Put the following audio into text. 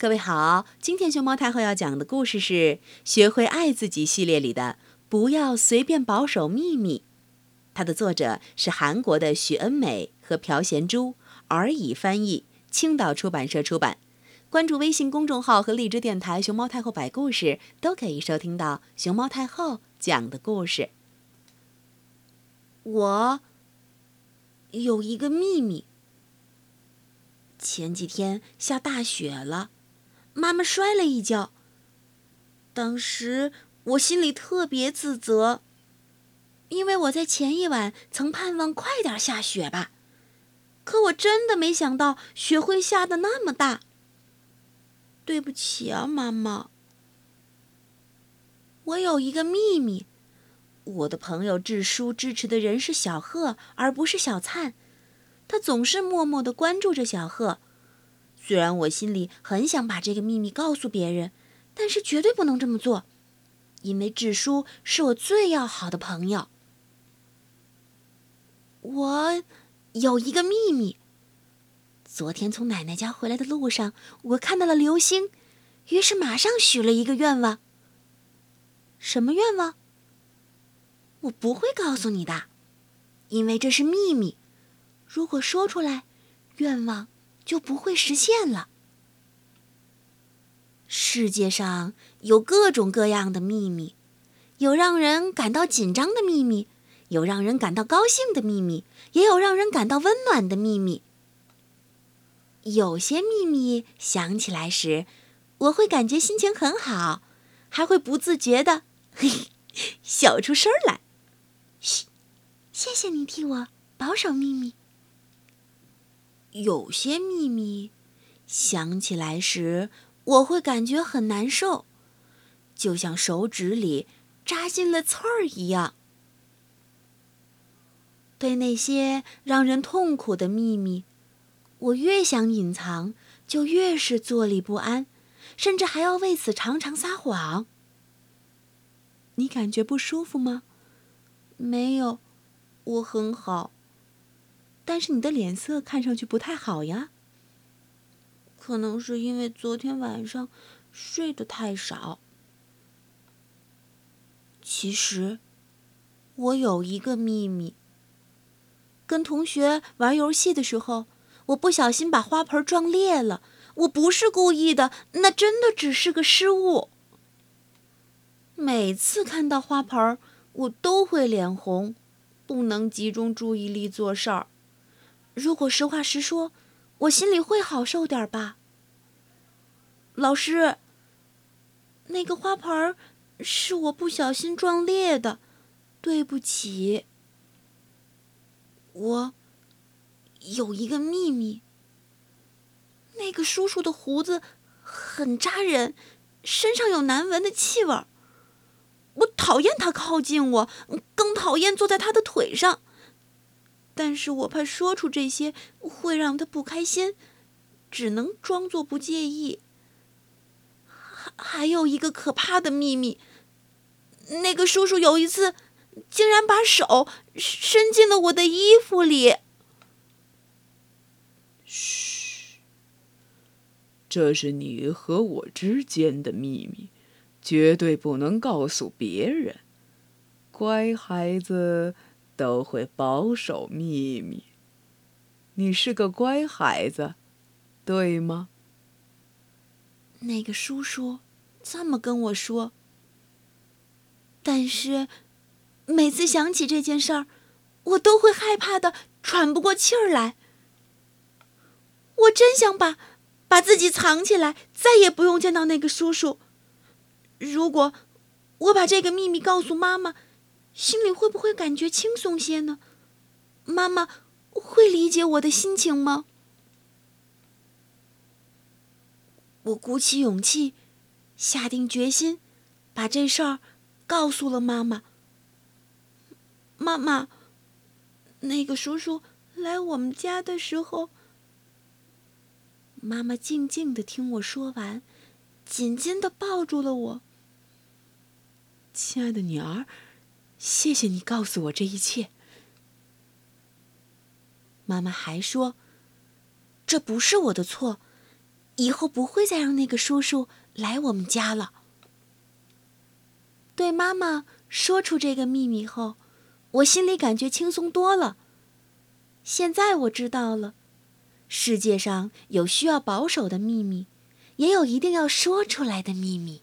各位好，今天熊猫太后要讲的故事是《学会爱自己》系列里的《不要随便保守秘密》，它的作者是韩国的许恩美和朴贤珠，而已翻译，青岛出版社出版。关注微信公众号和荔枝电台“熊猫太后摆故事”，都可以收听到熊猫太后讲的故事。我有一个秘密。前几天下大雪了。妈妈摔了一跤。当时我心里特别自责，因为我在前一晚曾盼望快点下雪吧，可我真的没想到雪会下的那么大。对不起啊，妈妈。我有一个秘密，我的朋友智叔支持的人是小贺，而不是小灿，他总是默默的关注着小贺。虽然我心里很想把这个秘密告诉别人，但是绝对不能这么做，因为智叔是我最要好的朋友。我有一个秘密。昨天从奶奶家回来的路上，我看到了流星，于是马上许了一个愿望。什么愿望？我不会告诉你的，因为这是秘密。如果说出来，愿望。就不会实现了。世界上有各种各样的秘密，有让人感到紧张的秘密，有让人感到高兴的秘密，也有让人感到温暖的秘密。有些秘密想起来时，我会感觉心情很好，还会不自觉的笑出声来。嘘，谢谢你替我保守秘密。有些秘密想起来时，我会感觉很难受，就像手指里扎进了刺儿一样。对那些让人痛苦的秘密，我越想隐藏，就越是坐立不安，甚至还要为此常常撒谎。你感觉不舒服吗？没有，我很好。但是你的脸色看上去不太好呀。可能是因为昨天晚上睡得太少。其实，我有一个秘密。跟同学玩游戏的时候，我不小心把花盆撞裂了。我不是故意的，那真的只是个失误。每次看到花盆，我都会脸红，不能集中注意力做事儿。如果实话实说，我心里会好受点吧。老师，那个花盆是我不小心撞裂的，对不起。我有一个秘密。那个叔叔的胡子很扎人，身上有难闻的气味儿。我讨厌他靠近我，更讨厌坐在他的腿上。但是我怕说出这些会让他不开心，只能装作不介意。还还有一个可怕的秘密，那个叔叔有一次竟然把手伸进了我的衣服里。嘘，这是你和我之间的秘密，绝对不能告诉别人。乖孩子。都会保守秘密。你是个乖孩子，对吗？那个叔叔这么跟我说。但是，每次想起这件事儿，我都会害怕的喘不过气儿来。我真想把把自己藏起来，再也不用见到那个叔叔。如果我把这个秘密告诉妈妈。心里会不会感觉轻松些呢？妈妈会理解我的心情吗？我鼓起勇气，下定决心，把这事儿告诉了妈妈。妈妈，那个叔叔来我们家的时候，妈妈静静的听我说完，紧紧的抱住了我。亲爱的女儿。谢谢你告诉我这一切。妈妈还说：“这不是我的错，以后不会再让那个叔叔来我们家了。对妈妈说出这个秘密后，我心里感觉轻松多了。现在我知道了，世界上有需要保守的秘密，也有一定要说出来的秘密。